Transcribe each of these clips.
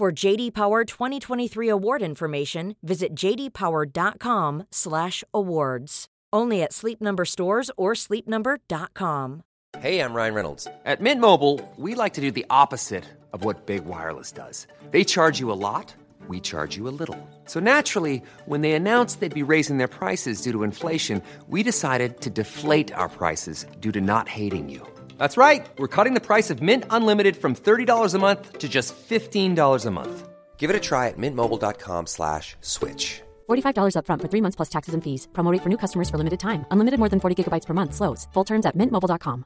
For JD Power 2023 award information, visit jdpower.com/awards. Only at Sleep Number stores or sleepnumber.com. Hey, I'm Ryan Reynolds. At Mint Mobile, we like to do the opposite of what Big Wireless does. They charge you a lot, we charge you a little. So naturally, when they announced they'd be raising their prices due to inflation, we decided to deflate our prices due to not hating you. That's right. We're cutting the price of Mint Unlimited from $30 a month to just $15 a month. Give it a try at mintmobile.com slash switch. $45 upfront for three months plus taxes and fees. Promo rate for new customers for limited time. Unlimited more than 40 gigabytes per month. Slows. Full terms at mintmobile.com.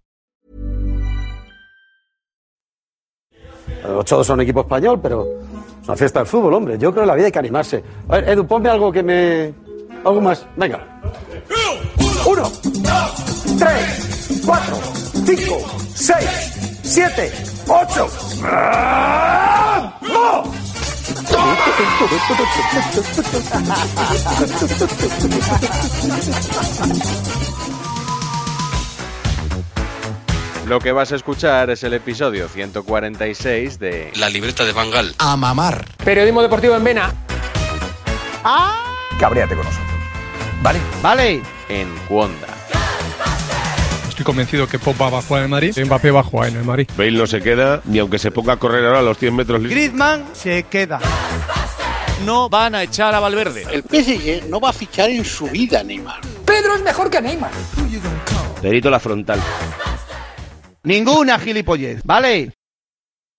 Los todos son equipo español, pero es una fiesta del fútbol, hombre. Yo creo que la vida hay que animarse. A ver, Edu, ponme algo que me... Algo más. Venga. Uno, dos, tres, cuatro, cinco, seis, siete, ocho. ¡Vamos! Lo que vas a escuchar es el episodio 146 de La libreta de Bangal. A mamar. Periodismo deportivo en Vena. Cabréate con nosotros. ¿Vale? Vale. En Cuonda. Estoy convencido que Pop va a jugar en el Madrid. Mbappé va a jugar en el Madrid. Bale no se queda ni aunque se ponga a correr ahora a los 100 metros. Griezmann se queda. No van a echar a Valverde. El PSG no va a fichar en su vida, Neymar. Pedro es mejor que Neymar. Perito la frontal. Ninguna gilipollez. Vale.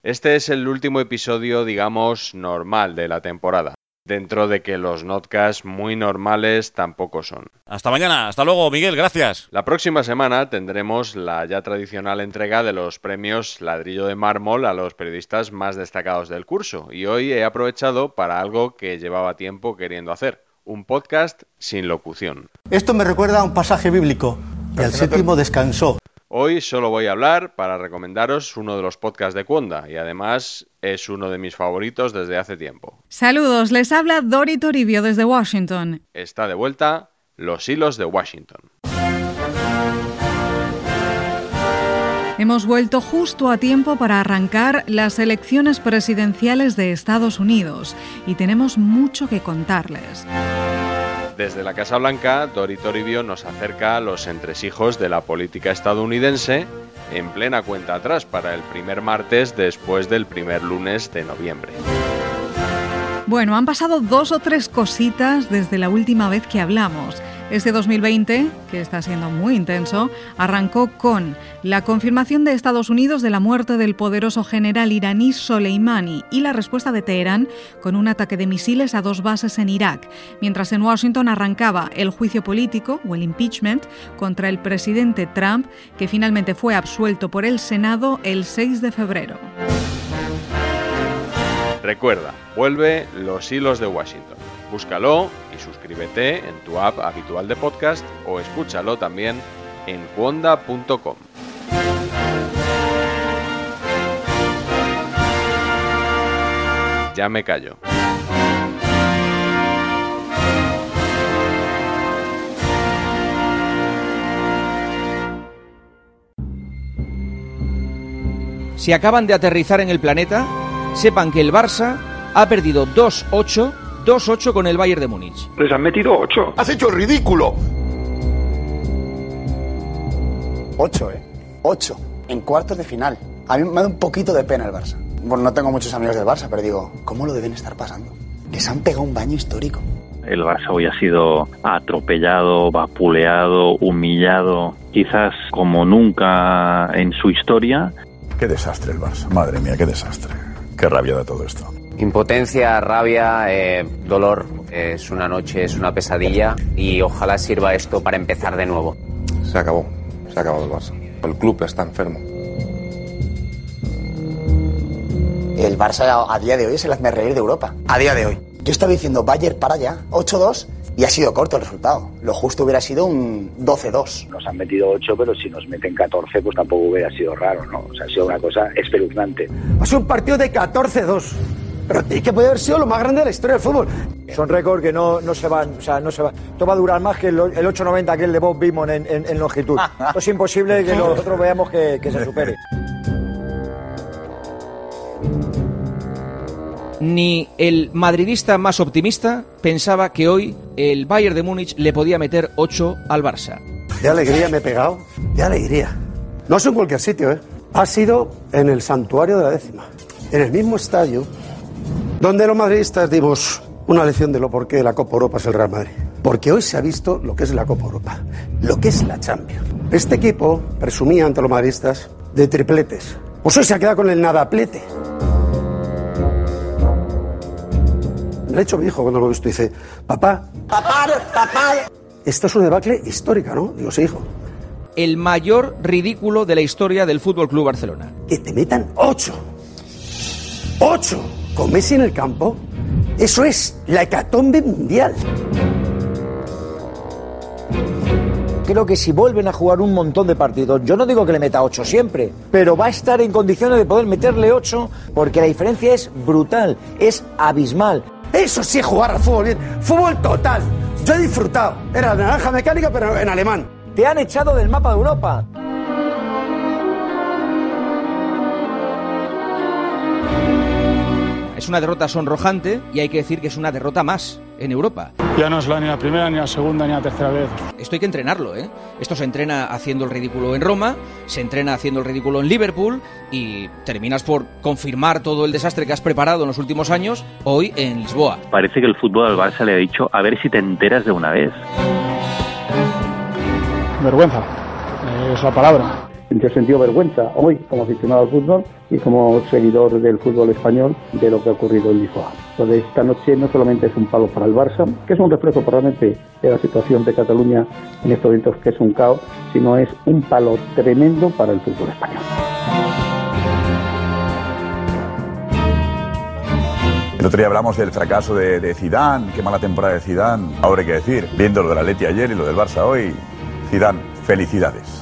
Este es el último episodio, digamos, normal de la temporada. Dentro de que los notcasts muy normales tampoco son. Hasta mañana. Hasta luego, Miguel. Gracias. La próxima semana tendremos la ya tradicional entrega de los premios Ladrillo de Mármol a los periodistas más destacados del curso. Y hoy he aprovechado para algo que llevaba tiempo queriendo hacer. Un podcast sin locución. Esto me recuerda a un pasaje bíblico. Y al séptimo descansó. Hoy solo voy a hablar para recomendaros uno de los podcasts de Cuonda y además es uno de mis favoritos desde hace tiempo. Saludos, les habla Dori Toribio desde Washington. Está de vuelta Los Hilos de Washington. Hemos vuelto justo a tiempo para arrancar las elecciones presidenciales de Estados Unidos y tenemos mucho que contarles. Desde la Casa Blanca, Dori Toribio nos acerca a los entresijos de la política estadounidense en plena cuenta atrás para el primer martes después del primer lunes de noviembre. Bueno, han pasado dos o tres cositas desde la última vez que hablamos. Este 2020, que está siendo muy intenso, arrancó con la confirmación de Estados Unidos de la muerte del poderoso general iraní Soleimani y la respuesta de Teherán con un ataque de misiles a dos bases en Irak, mientras en Washington arrancaba el juicio político o el impeachment contra el presidente Trump, que finalmente fue absuelto por el Senado el 6 de febrero. Recuerda, vuelve Los Hilos de Washington. Búscalo y suscríbete en tu app habitual de podcast o escúchalo también en cuonda.com. Ya me callo. Si acaban de aterrizar en el planeta, sepan que el Barça ha perdido 2-8 2-8 con el Bayern de Múnich. Les han metido 8. ¡Has hecho ridículo! 8, ¿eh? 8. En cuartos de final. A mí me da un poquito de pena el Barça. Bueno, no tengo muchos amigos del Barça, pero digo, ¿cómo lo deben estar pasando? Que se han pegado un baño histórico. El Barça hoy ha sido atropellado, vapuleado, humillado, quizás como nunca en su historia. Qué desastre el Barça. Madre mía, qué desastre. Qué rabia de todo esto. Impotencia, rabia, eh, dolor. Es una noche, es una pesadilla y ojalá sirva esto para empezar de nuevo. Se acabó, se ha acabado el Barça. El club está enfermo. el Barça a, a día de hoy es el hazme reír de Europa. A día de hoy. Yo estaba diciendo Bayern para allá, 8-2, y ha sido corto el resultado. Lo justo hubiera sido un 12-2. Nos han metido 8, pero si nos meten 14, pues tampoco hubiera sido raro, ¿no? O sea, ha sido una cosa espeluznante. Ha sido un partido de 14-2. Pero es que puede haber sido lo más grande de la historia del fútbol. Son récords que no, no se van, o sea, no se van. Esto va a durar más que el, el 8.90 aquel de Bob Beamon en, en, en longitud. Esto es imposible que nosotros veamos que, que se supere. Ni el madridista más optimista pensaba que hoy el Bayern de Múnich le podía meter 8 al Barça. De alegría me he pegado. De alegría. No es en cualquier sitio, ¿eh? Ha sido en el santuario de la décima. En el mismo estadio donde los madridistas dimos una lección de lo por qué la Copa Europa es el Real Madrid. Porque hoy se ha visto lo que es la Copa Europa, lo que es la Champions. Este equipo presumía ante los madridistas de tripletes. Pues hoy se ha quedado con el nadaplete. De hecho, mi hijo, cuando lo he visto, dice: Papá, papá, papá. Esto es una debacle histórica, ¿no? Digo, sí, hijo. El mayor ridículo de la historia del Fútbol Club Barcelona. Que te metan ocho. ¡Ocho! Con Messi en el campo. Eso es la hecatombe mundial. Creo que si vuelven a jugar un montón de partidos, yo no digo que le meta 8 siempre, pero va a estar en condiciones de poder meterle 8 porque la diferencia es brutal, es abismal. Eso sí es jugar al fútbol bien. Fútbol total. Yo he disfrutado. Era naranja mecánica, pero en alemán. Te han echado del mapa de Europa. Es una derrota sonrojante y hay que decir que es una derrota más en Europa. Ya no es la, ni la primera, ni la segunda, ni la tercera vez. Esto hay que entrenarlo, ¿eh? Esto se entrena haciendo el ridículo en Roma, se entrena haciendo el ridículo en Liverpool y terminas por confirmar todo el desastre que has preparado en los últimos años hoy en Lisboa. Parece que el fútbol al Barça le ha dicho a ver si te enteras de una vez. Vergüenza, es la palabra. Yo he sentido vergüenza hoy como aficionado al fútbol y como seguidor del fútbol español de lo que ha ocurrido en Lisboa. De esta noche no solamente es un palo para el Barça, que es un reflejo probablemente de la situación de Cataluña en estos momentos que es un caos, sino es un palo tremendo para el fútbol español. El otro día hablamos del fracaso de, de Zidane, qué mala temporada de Zidane. Ahora hay que decir, viendo lo del Atleti ayer y lo del Barça hoy, Zidane, felicidades.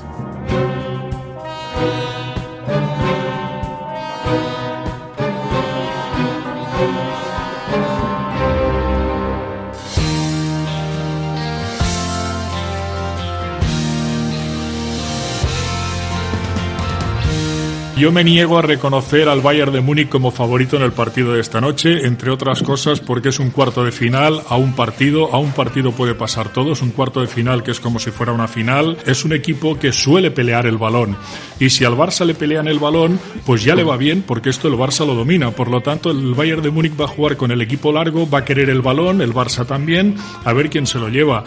Yo me niego a reconocer al Bayern de Múnich como favorito en el partido de esta noche, entre otras cosas porque es un cuarto de final a un partido, a un partido puede pasar todo, es un cuarto de final que es como si fuera una final, es un equipo que suele pelear el balón y si al Barça le pelean el balón, pues ya le va bien porque esto el Barça lo domina, por lo tanto el Bayern de Múnich va a jugar con el equipo largo, va a querer el balón, el Barça también, a ver quién se lo lleva.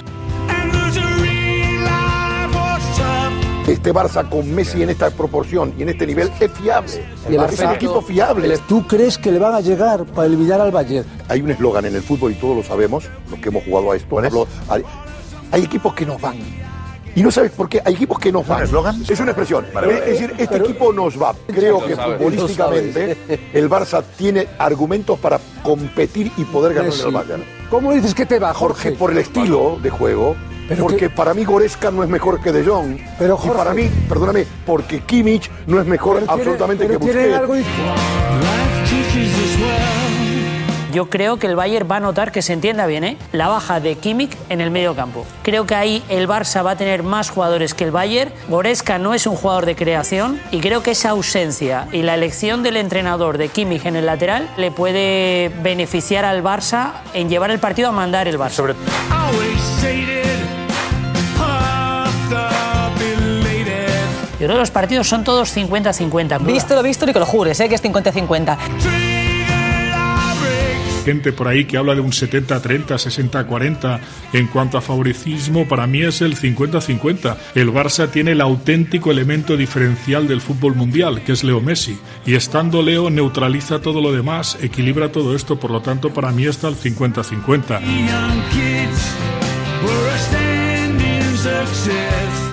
Este Barça con Messi en esta proporción y en este nivel es fiable. El es un equipo fiable. ¿Tú crees que le van a llegar para eliminar al Bayern? Hay un eslogan en el fútbol y todos lo sabemos, los que hemos jugado a esto. hablo- hay, hay equipos que nos van. Y no sabes por qué, hay equipos que nos van. eslogan? Es una expresión. Vale, vale. Es decir, este equipo nos va. Creo que sabes, futbolísticamente el Barça tiene argumentos para competir y poder ganar al Bayern. ¿Cómo dices que te va, Jorge, Jorge? por el estilo de juego. Pero porque que- para mí Goreska no es mejor que De Jong. Pero, y Jorge- para mí, perdóname, porque Kimmich no es mejor Pero tiene- absolutamente pero que tiene Busquets. algo Yo creo que el Bayern va a notar que se entienda bien, ¿eh? La baja de Kimmich en el medio campo. Creo que ahí el Barça va a tener más jugadores que el Bayern. Goreska no es un jugador de creación y creo que esa ausencia y la elección del entrenador de Kimmich en el lateral le puede beneficiar al Barça en llevar el partido a mandar el Barça. Yo creo que los partidos son todos 50-50. Visto lo visto y que lo jures, ¿eh? que es 50-50. gente por ahí que habla de un 70-30, 60-40 en cuanto a favoricismo, para mí es el 50-50. El Barça tiene el auténtico elemento diferencial del fútbol mundial, que es Leo Messi. Y estando Leo neutraliza todo lo demás, equilibra todo esto, por lo tanto para mí está el 50-50.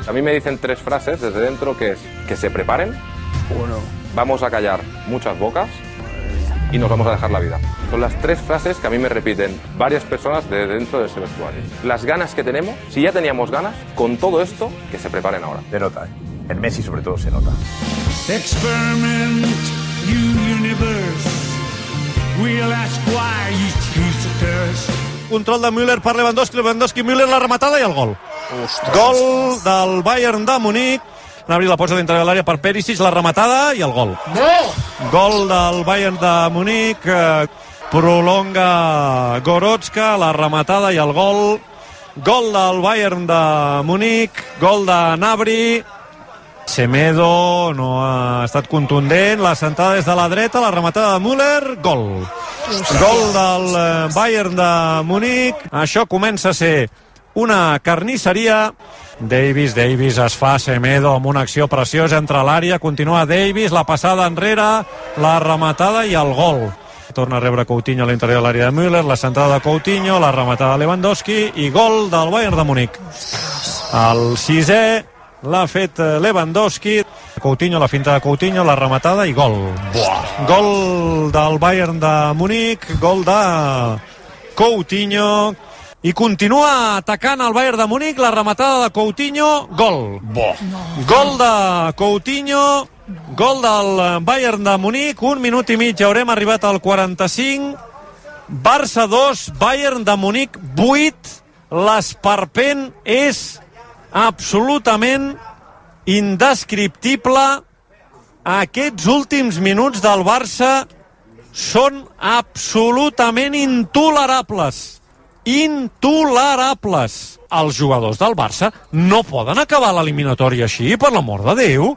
A mí me dicen tres frases desde dentro que es que se preparen. Vamos a callar muchas bocas. y nos vamos a dejar la vida. Son las tres frases que a mí me repiten varias personas de dentro del vestuario. Las ganas que tenemos, si ya teníamos ganas, con todo esto, que se preparen ahora. Se nota, ¿eh? En Messi sobre todo se nota. Experiment, you universe. We'll ask why you choose to curse. Control de Müller per Lewandowski, Lewandowski, Müller, la rematada i el gol. Gol del Bayern de Munic. Nabri la posa dintre de l'àrea per Perisic, la rematada i el gol. No! Gol del Bayern de Munic. eh, Prolonga Goretzka, la rematada i el gol. Gol del Bayern de Munic. Gol de Nabri. Semedo no ha estat contundent. La sentada des de la dreta, la rematada de Müller. Gol. Gol del eh, Bayern de Munic. Això comença a ser una carnisseria. Davis, Davis es fa Semedo amb una acció preciosa entre l'àrea, continua Davis, la passada enrere, la rematada i el gol. Torna a rebre Coutinho a l'interior de l'àrea de Müller, la centrada de Coutinho, la rematada de Lewandowski i gol del Bayern de Munic. El sisè l'ha fet Lewandowski. Coutinho, la finta de Coutinho, la rematada i gol. Buah. Gol del Bayern de Munic, gol de Coutinho. I continua atacant el Bayern de Munic, la rematada de Coutinho, gol. Gol de Coutinho, gol del Bayern de Munic, un minut i mig, haurem arribat al 45. Barça 2, Bayern de Munic 8. L'esperpent és absolutament indescriptible. Aquests últims minuts del Barça són absolutament intolerables. Intolerables. Els jugadors del Barça no poden acabar l'eliminatòria així, per l'amor de Déu.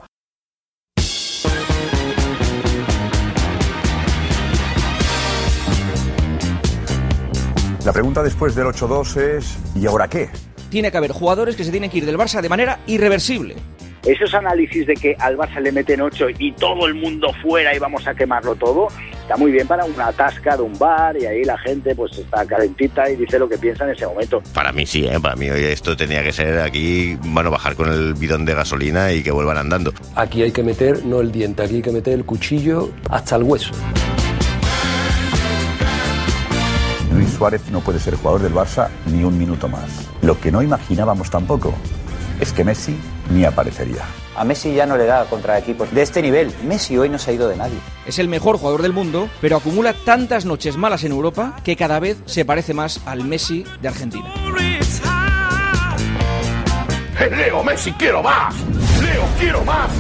La pregunta después del 8-2 es ¿y ahora qué? Tiene que haber jugadores que se tienen que ir del Barça de manera irreversible. Esos análisis de que al Barça le meten 8 y todo el mundo fuera y vamos a quemarlo todo, está muy bien para una tasca de un bar y ahí la gente pues está calentita y dice lo que piensa en ese momento. Para mí sí, ¿eh? para mí hoy esto tenía que ser aquí, bueno, bajar con el bidón de gasolina y que vuelvan andando. Aquí hay que meter no el diente, aquí hay que meter el cuchillo hasta el hueso. Luis Suárez no puede ser jugador del Barça ni un minuto más. Lo que no imaginábamos tampoco es que Messi ni aparecería. A Messi ya no le da contra equipos de este nivel. Messi hoy no se ha ido de nadie. Es el mejor jugador del mundo, pero acumula tantas noches malas en Europa que cada vez se parece más al Messi de Argentina. Eh, Leo Messi, quiero más. Leo, quiero más.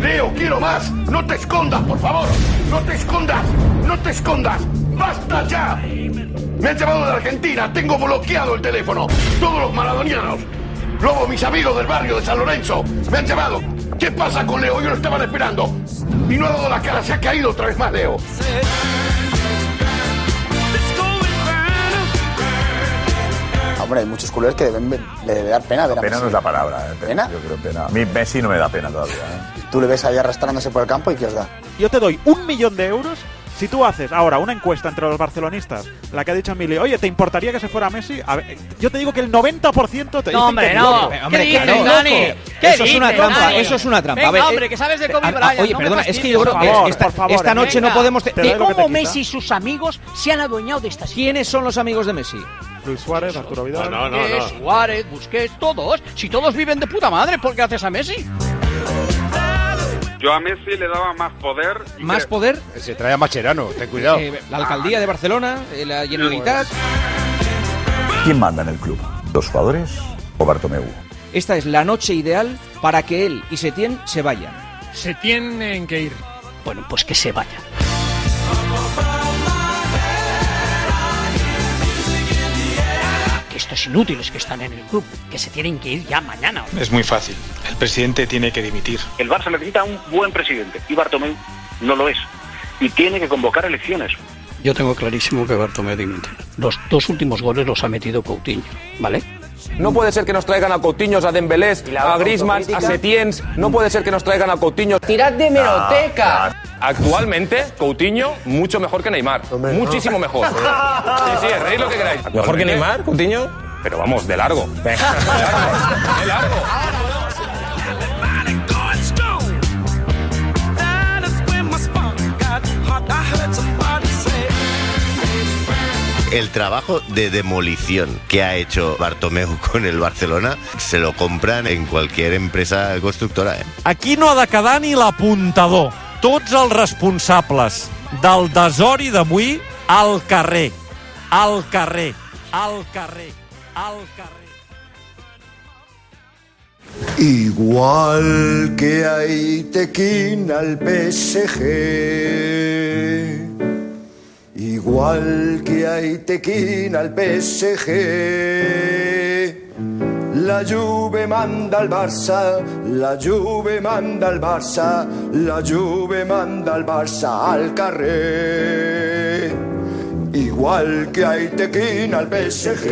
Leo, quiero más. No te escondas, por favor. No te escondas. No te escondas. Basta ya. Me han llamado de Argentina. Tengo bloqueado el teléfono. Todos los maradonianos. Luego mis amigos del barrio de San Lorenzo me han llamado. ¿Qué pasa con Leo? Yo lo estaban esperando. Y no ha dado la cara. Se ha caído otra vez más Leo. Hombre, hay muchos culés que deben, le debe dar pena ver a Pena Messi. no es la palabra. ¿eh? ¿Pena? Yo creo pena. A mí Messi no me da pena todavía. ¿eh? Tú le ves ahí arrastrándose por el campo y ¿qué os da? Yo te doy un millón de euros si tú haces ahora una encuesta entre los barcelonistas, la que ha dicho Emilio, oye, ¿te importaría que se fuera Messi? A ver, yo te digo que el 90% te No, dicen hombre, que no. no. ¿Qué dices, claro. Dani? ¿Qué Eso es una dices, trampa, Dani? eso es una trampa. Venga, A ver, hombre, que sabes de Kobe ah, Bryant. oye, no perdona, es que yo creo por que favor, esta, por favor, esta noche Venga. no podemos... te- te ¿Cómo. Messi y sus amigos se han adueñado de esta situación? ¿Quiénes son los amigos de Messi? Luis Suárez, Arturo Vidal. Busquets, Suárez, Busquets, todos. Si todos viven de puta madre, ¿por qué haces a Messi? Yo a Messi le daba más poder. y ¿Más poder? Se trae a Macherano, ten cuidado. Eh, la alcaldía de Barcelona, eh, la Generalitat... ¿Quién manda en el club? ¿Los jugadores o Bartomeu? Esta es la noche ideal para que él y Setién se vayan. Se tienen que ir. Bueno, pues que se vayan. Estos inútiles que están en el club, que se tienen que ir ya mañana. Es muy fácil. El presidente tiene que dimitir. El Barça necesita un buen presidente y Bartomeu no lo es. Y tiene que convocar elecciones. Yo tengo clarísimo que Bartomeu dimite. Los dos últimos goles los ha metido Coutinho, ¿vale? No puede ser que nos traigan a Coutinho, a Dembélés, a Griezmann, a Setién. No puede ser que nos traigan a Coutinho. ¡Tirad de meroteca! Actualmente, Coutinho, mucho mejor que Neymar. Muchísimo mejor. Sí, sí, reír lo que queráis. ¿Mejor que Neymar, Coutinho? Pero vamos, de largo. De largo. De largo. El trabajo de demolición que ha hecho Bartomeu con el Barcelona se lo compran en cualquier empresa constructora. ¿eh? Aquí no ha de quedar ni l'apuntador. Tots els responsables del desori d'avui al carrer. Al carrer. Al carrer. Al carrer. Igual que hay tequín al PSG. Igual que hay tequín al PSG. La Juve manda al Barça, la Juve manda al Barça, la Juve manda al Barça al carrer. Igual que hay tequín al PSG.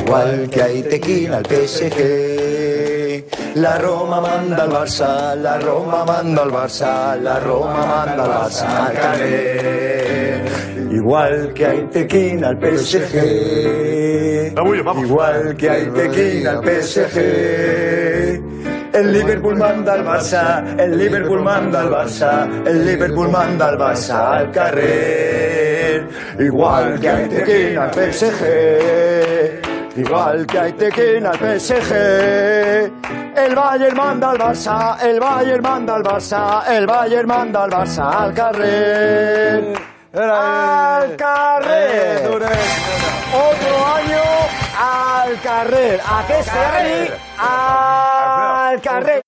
Igual que hay tequila al PSG. La Roma manda al Barça, la Roma manda al Barça, la Roma manda al Barça al carrer. Igual que hay tequila al PSG. Igual que hay tequila al PSG. El Liverpool manda al Barça, el Liverpool manda al Barça, el Liverpool manda al Barça al carrer. Igual que hay tequila al PSG. Igual que hay tequila al PSG. El Bayern manda al Barça, el Bayern manda al Barça, el Bayern manda al Barça al carrer. Al carrer. Otro año al carrer. ¿A qué se Al carrer.